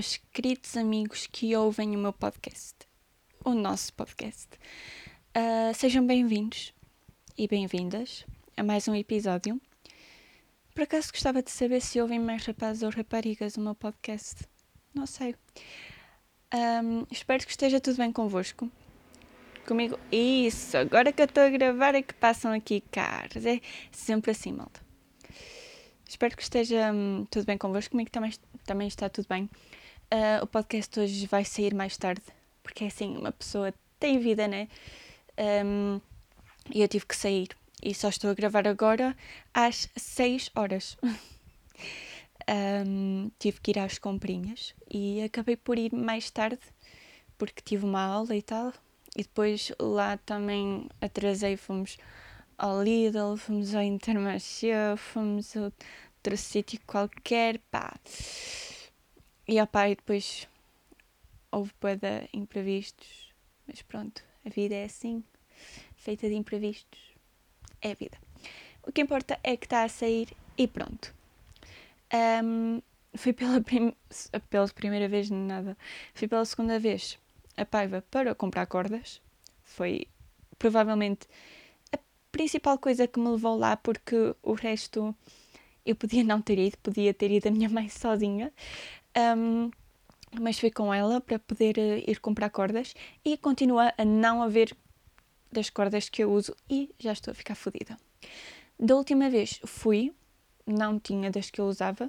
meus queridos amigos que ouvem o meu podcast, o nosso podcast. Uh, sejam bem-vindos e bem-vindas a mais um episódio. Por acaso gostava de saber se ouvem mais rapazes ou raparigas o meu podcast. Não sei. Um, espero que esteja tudo bem convosco. Comigo. Isso, agora que eu estou a gravar é que passam aqui carros. É sempre assim, malta. Espero que esteja hum, tudo bem convosco. Comigo também, também está tudo bem. Uh, o podcast hoje vai sair mais tarde, porque é assim, uma pessoa tem vida, né? Um, e eu tive que sair. E só estou a gravar agora às 6 horas. um, tive que ir às comprinhas e acabei por ir mais tarde, porque tive uma aula e tal. E depois lá também atrasei, fomos ao Lidl, fomos ao Intermarché, fomos a outro sítio qualquer, pá. E opá, e depois houve de imprevistos, mas pronto, a vida é assim, feita de imprevistos, é a vida. O que importa é que está a sair e pronto. Um, fui pela, prim pela primeira vez nada, fui pela segunda vez a Paiva para comprar cordas, foi provavelmente principal coisa que me levou lá, porque o resto eu podia não ter ido, podia ter ido a minha mãe sozinha. Um, mas fui com ela para poder uh, ir comprar cordas e continua a não haver das cordas que eu uso e já estou a ficar fodida. Da última vez fui, não tinha das que eu usava,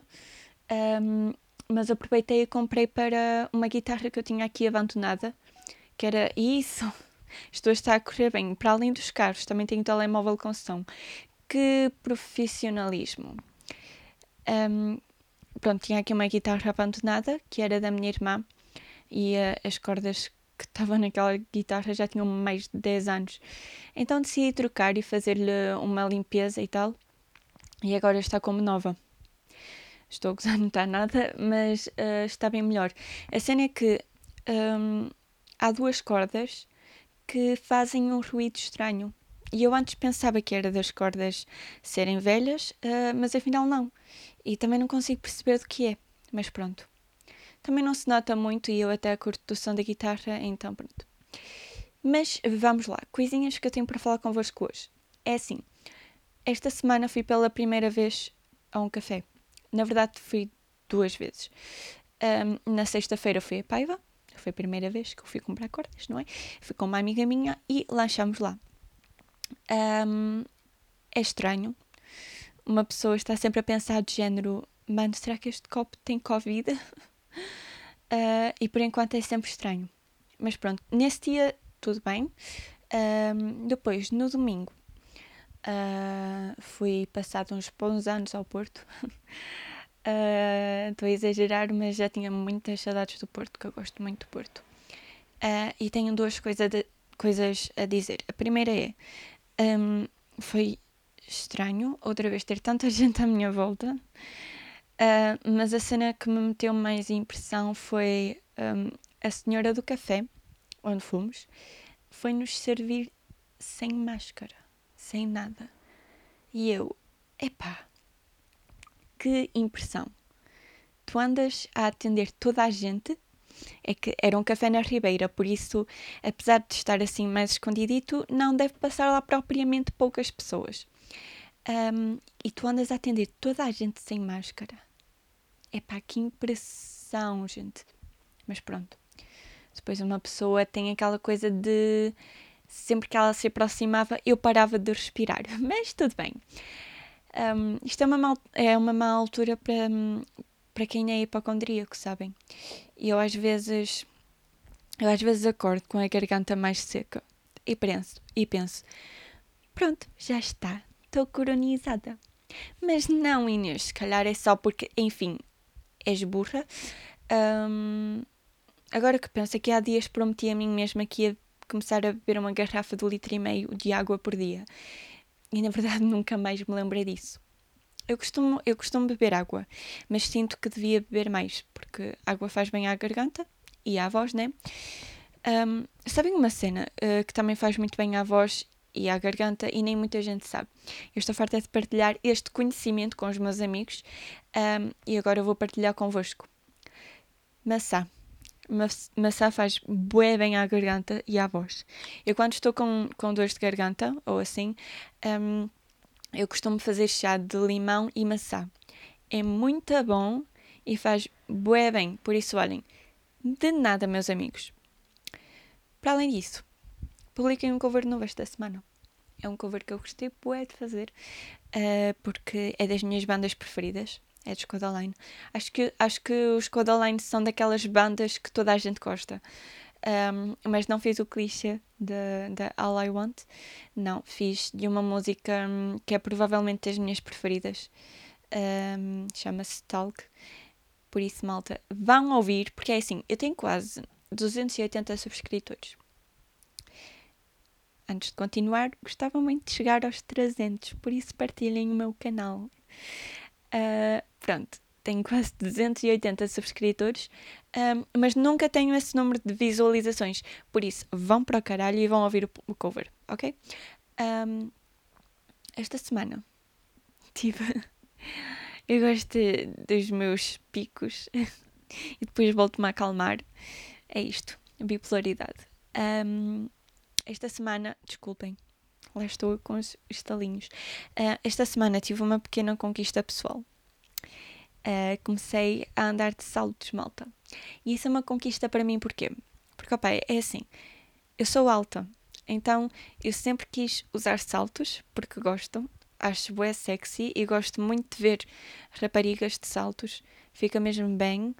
um, mas aproveitei e comprei para uma guitarra que eu tinha aqui abandonada, que era isso, Estou a estar a correr bem. Para além dos carros, também tenho telemóvel com som. Que profissionalismo. Um, pronto, tinha aqui uma guitarra abandonada, que era da minha irmã, e uh, as cordas que estavam naquela guitarra já tinham mais de 10 anos. Então decidi trocar e fazer-lhe uma limpeza e tal, e agora está como nova. Estou a gozar, não está nada, mas uh, está bem melhor. A cena é que um, há duas cordas que fazem um ruído estranho. E eu antes pensava que era das cordas serem velhas, uh, mas afinal não. E também não consigo perceber do que é. Mas pronto. Também não se nota muito e eu até curto do som da guitarra, então pronto. Mas vamos lá, coisinhas que eu tenho para falar convosco hoje. É assim, esta semana fui pela primeira vez a um café. Na verdade, fui duas vezes. Um, na sexta-feira fui a Paiva, foi a primeira vez que eu fui comprar cordas, não é? Fui com uma amiga minha e lanchamos lá. Um, é estranho. Uma pessoa está sempre a pensar de género, mano, será que este copo tem Covid? Uh, e por enquanto é sempre estranho. Mas pronto, nesse dia tudo bem. Um, depois, no domingo, uh, fui passado uns bons anos ao Porto. Estou uh, a exagerar, mas já tinha muitas saudades do Porto, que eu gosto muito do Porto. Uh, e tenho duas coisa de, coisas a dizer. A primeira é: um, foi estranho outra vez ter tanta gente à minha volta, uh, mas a cena que me meteu mais impressão foi um, a senhora do café, onde fomos, foi nos servir sem máscara, sem nada. E eu, epá que impressão. Tu andas a atender toda a gente. É que era um café na Ribeira, por isso, apesar de estar assim mais escondidito, não deve passar lá propriamente poucas pessoas. Um, e tu andas a atender toda a gente sem máscara. É pá, que impressão, gente. Mas pronto. Depois uma pessoa tem aquela coisa de sempre que ela se aproximava, eu parava de respirar. Mas tudo bem. Um, isto é uma, mal, é uma má altura para, para quem é hipocondríaco, sabem? E eu às vezes eu às vezes acordo com a garganta mais seca e penso, e penso pronto, já está, estou coronizada. Mas não, Inês, se calhar é só porque, enfim, és burra. Um, agora que penso, aqui há dias prometi a mim mesma que ia começar a beber uma garrafa de litro e meio de água por dia e na verdade nunca mais me lembrei disso. Eu costumo, eu costumo beber água, mas sinto que devia beber mais, porque água faz bem à garganta e à voz, né? Um, sabem uma cena uh, que também faz muito bem à voz e à garganta e nem muita gente sabe. Eu estou farta de partilhar este conhecimento com os meus amigos um, e agora eu vou partilhar convosco. maçã. Maçã faz bué bem à garganta e à voz. Eu quando estou com, com dores de garganta, ou assim, um, eu costumo fazer chá de limão e maçã. É muito bom e faz bué bem. Por isso, olhem, de nada, meus amigos. Para além disso, publiquei um cover novo esta semana. É um cover que eu gostei bué de fazer, uh, porque é das minhas bandas preferidas. É de Scodaline. Acho que, acho que os Scodaline são daquelas bandas que toda a gente gosta. Um, mas não fiz o clichê da All I Want. Não, fiz de uma música um, que é provavelmente das minhas preferidas. Um, Chama-se Talk. Por isso, malta, vão ouvir, porque é assim, eu tenho quase 280 subscritores. Antes de continuar, gostava muito de chegar aos 300, por isso partilhem o meu canal. Uh, pronto, tenho quase 280 subscritores, um, mas nunca tenho esse número de visualizações. Por isso, vão para o caralho e vão ouvir o, cover, ok? Um, esta semana tive. Eu gosto dos meus picos e depois volto-me a acalmar. É isto, bipolaridade. Um, esta semana, desculpem, lá estou com os estalinhos. Uh, esta semana tive uma pequena conquista pessoal. Uh, comecei a andar de saltos, malta. E isso é uma conquista para mim, porquê? Porque, opa, é assim, eu sou alta, então eu sempre quis usar saltos, porque gosto, acho bué sexy e gosto muito de ver raparigas de saltos, fica mesmo bem.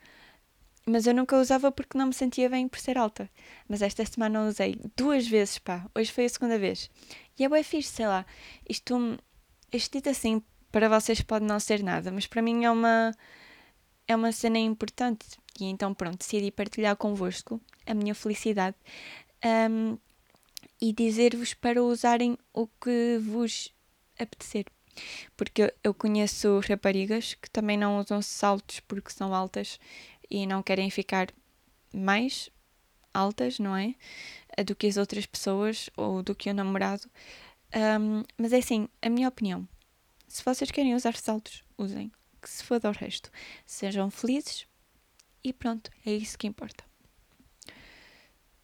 Mas eu nunca usava porque não me sentia bem por ser alta. Mas esta semana usei duas vezes, pá. Hoje foi a segunda vez. E é bué fixe, sei lá. Isto, isto dito assim, para vocês pode não ser nada, mas para mim é uma, é uma cena importante. E então, pronto, decidi partilhar convosco a minha felicidade um, e dizer-vos para usarem o que vos apetecer. Porque eu conheço raparigas que também não usam saltos porque são altas e não querem ficar mais altas, não é? Do que as outras pessoas ou do que o namorado. Um, mas é assim, a minha opinião. Se vocês querem usar saltos, usem. Que se for do resto. Sejam felizes e pronto, é isso que importa.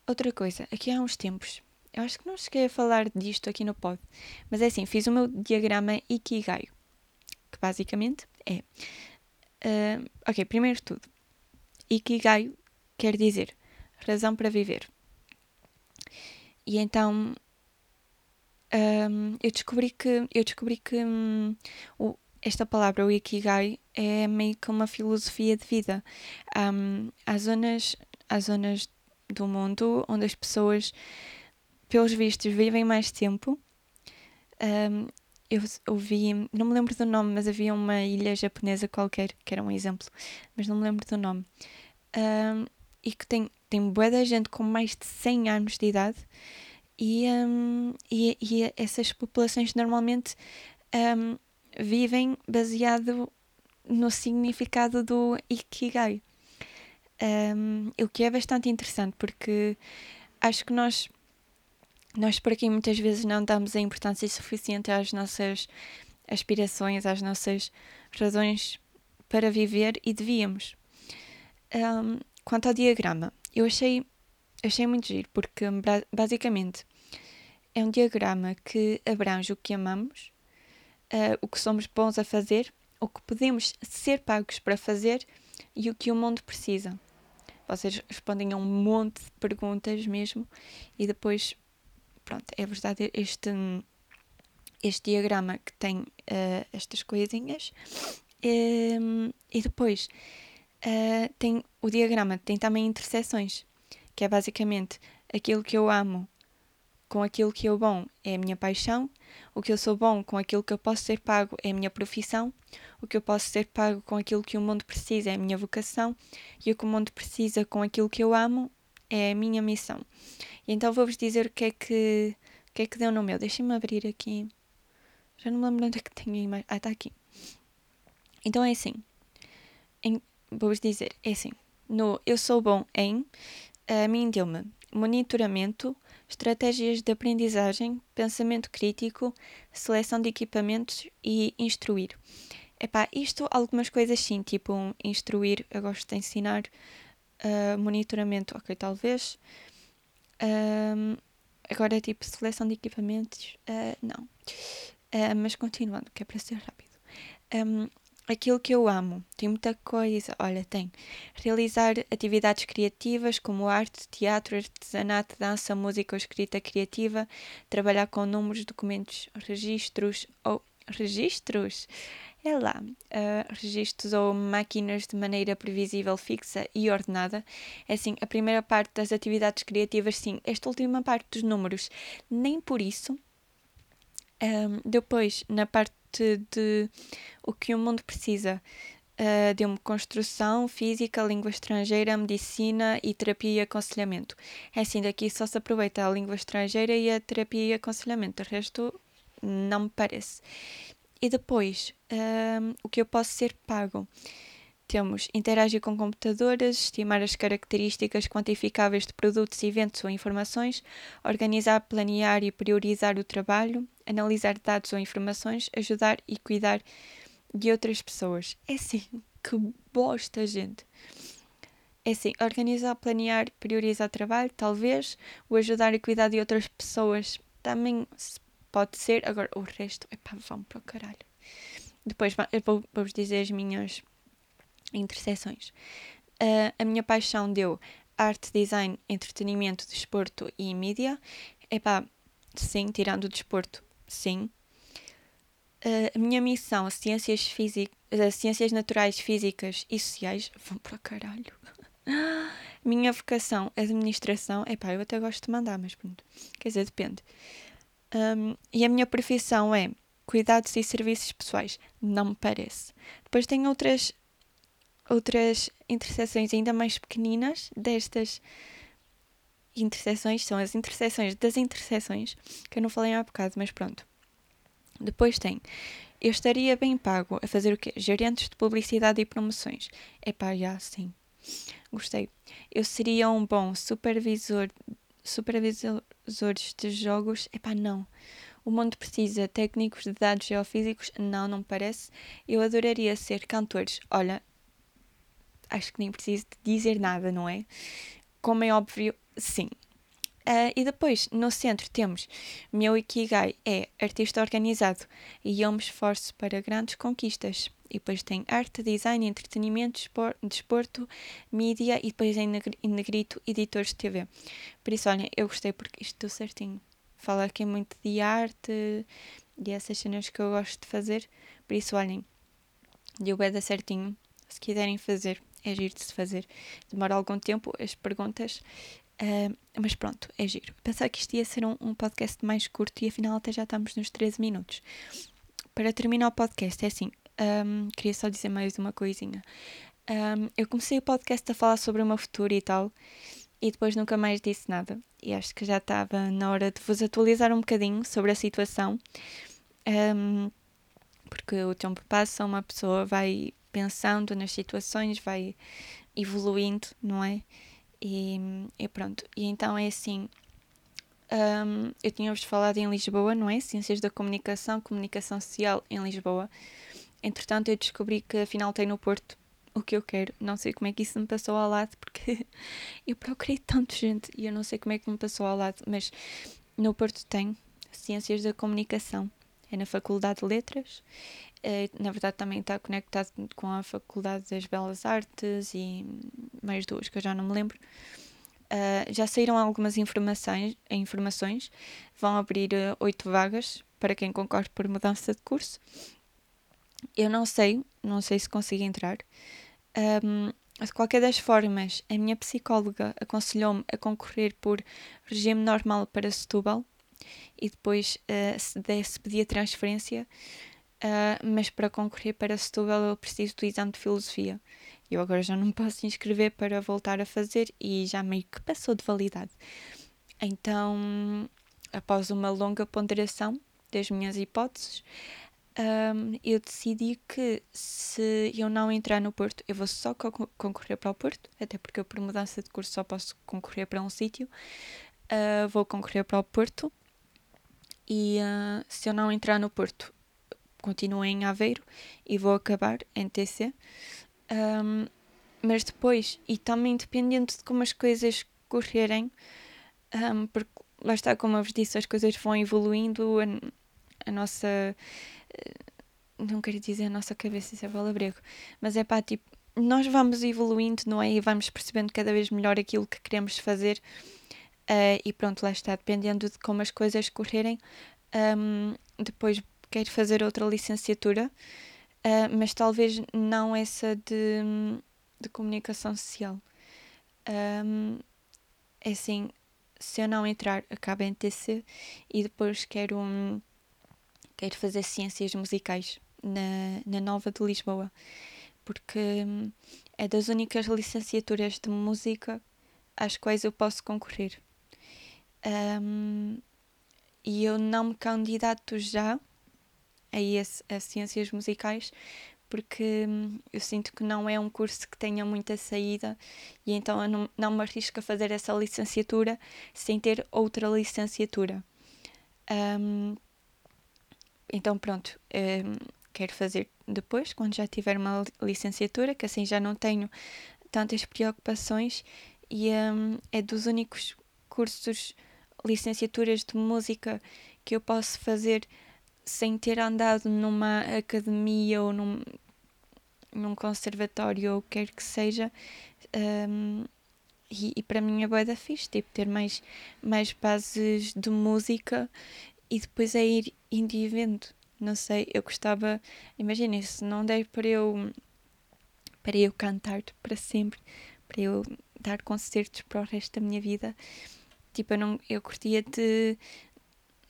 Outra coisa, aqui há uns tempos eu acho que não cheguei a falar disto aqui no pod, mas é assim, fiz o meu diagrama Ikigai, que basicamente é. Uh, ok, primeiro de tudo, Ikigai quer dizer razão para viver. E então um, eu descobri que eu descobri que um, o, esta palavra, o Ikigai, é meio que uma filosofia de vida. Um, há zonas, há zonas do mundo onde as pessoas pelos vistos, vivem mais tempo. Um, eu ouvi, não me lembro do nome, mas havia uma ilha japonesa qualquer, que era um exemplo, mas não me lembro do nome. Um, e que tem, tem boa da gente com mais de 100 anos de idade, e, um, e, e, essas populações normalmente vivem baseado no significado do Ikigai. o que é bastante interessante, porque acho que nós nós por aqui muitas vezes não damos a importância suficiente às nossas aspirações, às nossas razões para viver e devíamos. Um, quanto ao diagrama, eu achei, achei muito giro, porque basicamente é um diagrama que abrange o que amamos, uh, o que somos bons a fazer, o que podemos ser pagos para fazer e o que o mundo precisa. Vocês respondem a um monte de perguntas mesmo e depois pronto, é verdade este, este diagrama que tem uh, estas coisinhas. Um, e depois uh, tem o diagrama tem também interseções, que é basicamente aquilo que eu amo com aquilo que eu bom é a minha paixão, o que eu sou bom com aquilo que eu posso ser pago é a minha profissão, o que eu posso ser pago com aquilo que o mundo precisa é a minha vocação, e o que o mundo precisa com aquilo que eu amo é a minha missão. E então vou-vos dizer o que é que, o que, é que deu no meu. Deixem-me abrir aqui. Já não me lembro onde é que tenho a imagem. Ah, está aqui. Então é assim. Vou-vos dizer, é assim. No Eu Sou Bom em, a mim deu-me monitoramento, estratégias de aprendizagem, pensamento crítico, seleção de equipamentos e instruir. Epá, isto algumas coisas sim, tipo um, instruir, eu gosto de ensinar, Uh, monitoramento, ok, talvez. Um, agora é tipo seleção de equipamentos, uh, não. Uh, mas continuando, que é para ser rápido. Um, aquilo que eu amo, tem muita coisa. Olha, tem realizar atividades criativas como arte, teatro, artesanato, dança, música ou escrita criativa, trabalhar com números, documentos, registros ou registros é lá, uh, registros ou máquinas de maneira previsível, fixa e ordenada. É assim, a primeira parte das atividades criativas, sim. Esta última parte dos números, nem por isso. Um, depois, na parte de o que o mundo precisa, uh, de uma construção física, língua estrangeira, medicina e terapia e aconselhamento. É assim, daqui só se aproveita a língua estrangeira e a terapia e aconselhamento. O resto não me parece. E depois, um, o que eu posso ser pago? Temos interagir com computadores, estimar as características quantificáveis de produtos, eventos ou informações, organizar, planear e priorizar o trabalho, analisar dados ou informações, ajudar e cuidar de outras pessoas. É assim, que bosta, gente. É assim, organizar, planear, priorizar trabalho, talvez. O ajudar e cuidar de outras pessoas também se pode ser. Agora, o resto, epá, vão para o caralho. Depois eu vou, vos dizer as minhas interseções. Uh, a minha paixão deu arte, design, entretenimento, desporto e mídia. Epá, sim, tirando o desporto, sim. Uh, a minha missão, ciências, física, uh, ciências naturais, físicas e sociais, vão para caralho. minha vocação, administração, epá, eu até gosto de mandar, mas pronto, quer dizer, depende. Um, e a minha profissão é cuidados e serviços pessoais. Não me parece. Depois tem outras, outras interseções ainda mais pequeninas destas interseções. São as interseções das interseções, que eu não falei há bocado, mas pronto. Depois tem. Eu estaria bem pago a fazer o quê? Gerentes de publicidade e promoções. Epá, já, sim. Gostei. Eu seria um bom supervisor supervisores de jogos, epá, não. O mundo precisa técnicos de dados geofísicos? Não, não parece. Eu adoraria ser cantores. Olha, acho que nem preciso dizer nada, não é? Como é óbvio, sim. Uh, e depois, no centro, temos meu Ikigai é artista organizado e eu me esforço para grandes conquistas. E depois tem arte, design, entretenimento, desporto, mídia e depois em negrito, editores de TV. Por isso, olha, eu gostei porque isto deu certinho. Fala aqui muito de arte e essas cenas que eu gosto de fazer. Por isso, olhem, deu bem certinho. Se quiserem fazer, é giro de se fazer. Demora algum tempo as perguntas, uh, mas pronto, é giro. Pensava que isto ia ser um, um podcast mais curto e afinal até já estamos nos 13 minutos. Para terminar o podcast, é assim, um, queria só dizer mais uma coisinha. Um, eu comecei o podcast a falar sobre o meu futuro e tal, e depois nunca mais disse nada. E acho que já estava na hora de vos atualizar um bocadinho sobre a situação, um, porque o tempo passa, uma pessoa vai pensando nas situações, vai evoluindo, não é? E, e pronto. E então é assim. Eu tinha-vos falado em Lisboa, não é? Ciências da Comunicação, Comunicação Social em Lisboa. Entretanto, eu descobri que afinal tem no Porto o que eu quero. Não sei como é que isso me passou ao lado, porque eu procurei tanto gente e eu não sei como é que me passou ao lado, mas no Porto tem Ciências da Comunicação. É na Faculdade de Letras. É, na verdade, também está conectado com a Faculdade das Belas Artes e mais duas que eu já não me lembro. Uh, já saíram algumas informações, informações. Vão abrir uh, oito vagas para quem concorre por mudança de curso eu não sei, não sei se consigo entrar. Um, de qualquer das formas, a minha psicóloga aconselhou-me a concorrer por regime normal para Setúbal e depois, uh, se desse, pedia transferência. Uh, mas para concorrer para Setúbal eu preciso do exame de filosofia. Eu agora já não posso inscrever para voltar a fazer e já meio que passou de validade. Então, após uma longa ponderação das minhas hipóteses, um, eu decidi que se eu não entrar no Porto, eu vou só co concorrer para o Porto, até porque eu, por mudança de curso, só posso concorrer para um sítio. Uh, vou concorrer para o Porto e uh, se eu não entrar no Porto, continuo em Aveiro e vou acabar em TC. Um, mas depois, e também dependendo de como as coisas correrem, um, porque lá está, como eu vos disse, as coisas vão evoluindo, a, a nossa. Não quero dizer a nossa cabeça, isso é palabrego, mas é pá, tipo, nós vamos evoluindo, não é? E vamos percebendo cada vez melhor aquilo que queremos fazer. Uh, e pronto, lá está, dependendo de como as coisas correrem. Um, depois quero fazer outra licenciatura, uh, mas talvez não essa de, de comunicação social. Um, é assim, se eu não entrar, acabo em TC e depois quero, um, quero fazer ciências musicais na, na Nova de Lisboa, porque um, é das únicas licenciaturas de música às quais eu posso concorrer. Um, e eu não me candidato já a, esse, a ciências musicais porque hum, eu sinto que não é um curso que tenha muita saída e então eu não, não me arrisco a fazer essa licenciatura sem ter outra licenciatura. Um, então pronto, um, quero fazer depois, quando já tiver uma licenciatura, que assim já não tenho tantas preocupações e um, é dos únicos cursos, licenciaturas de música que eu posso fazer sem ter andado numa academia ou num, num conservatório ou o que quer que seja. Um, e, e, para mim é boa da fixe, tipo, ter mais, mais bases de música e depois é ir e vendo. Não sei, eu gostava, imaginem, se não der para eu para eu cantar para sempre, para eu dar concertos para o resto da minha vida, tipo, eu, não, eu curtia de,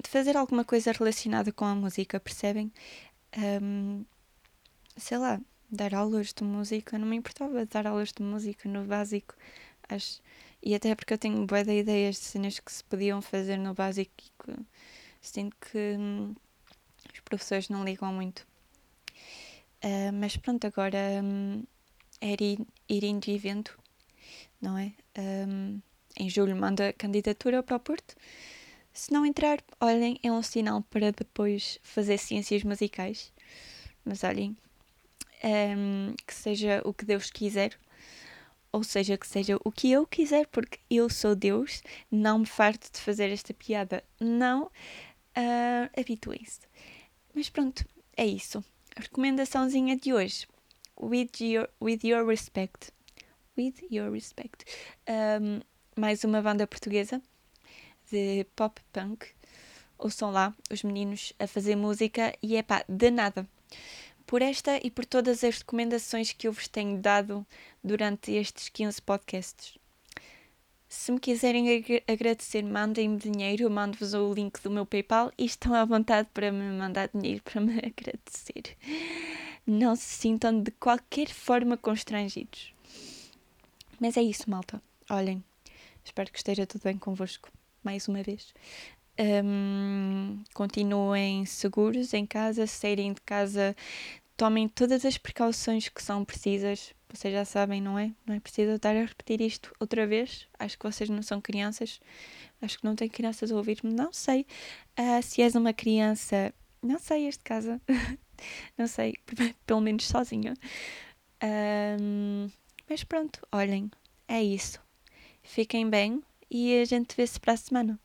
de fazer alguma coisa relacionada com a música, percebem? Um, sei lá, dar aulas de música, não me importava dar aulas de música no básico, acho, e até porque eu tenho boa de ideias de cenas que se podiam fazer no básico sinto que hum, os professores não ligam muito. Uh, mas pronto, agora hum, era ir, ir indo e vendo, não é? Um, em julho manda candidatura para o Porto se não entrar, olhem, é um sinal para depois fazer ciências musicais. Mas olhem, um, que seja o que Deus quiser, ou seja, que seja o que eu quiser, porque eu sou Deus, não me farto de fazer esta piada. Não uh, habituem-se. Mas pronto, é isso. A recomendaçãozinha de hoje. With your, with your respect. With your respect. Um, mais uma banda portuguesa de pop punk. Ouçam lá os meninos a fazer música e é pá, de nada. Por esta e por todas as recomendações que eu vos tenho dado durante estes 15 podcasts. Se me quiserem ag agradecer, mandem-me dinheiro, eu mando-vos o link do meu PayPal e estão à vontade para me mandar dinheiro para me agradecer. Não se sintam de qualquer forma constrangidos. Mas é isso, malta. Olhem, espero que esteja tudo bem convosco mais uma vez. Um, continuem seguros em casa, saírem de casa, tomem todas as precauções que são precisas. Vocês já sabem, não é? Não é preciso estar a repetir isto outra vez. Acho que vocês não são crianças. Acho que não têm crianças a ouvir-me. Não sei. Uh, se és uma criança, não sei, este casa. não sei. Pelo menos sozinha. Um, mas pronto, olhem. É isso. Fiquem bem e a gente vê-se para a semana.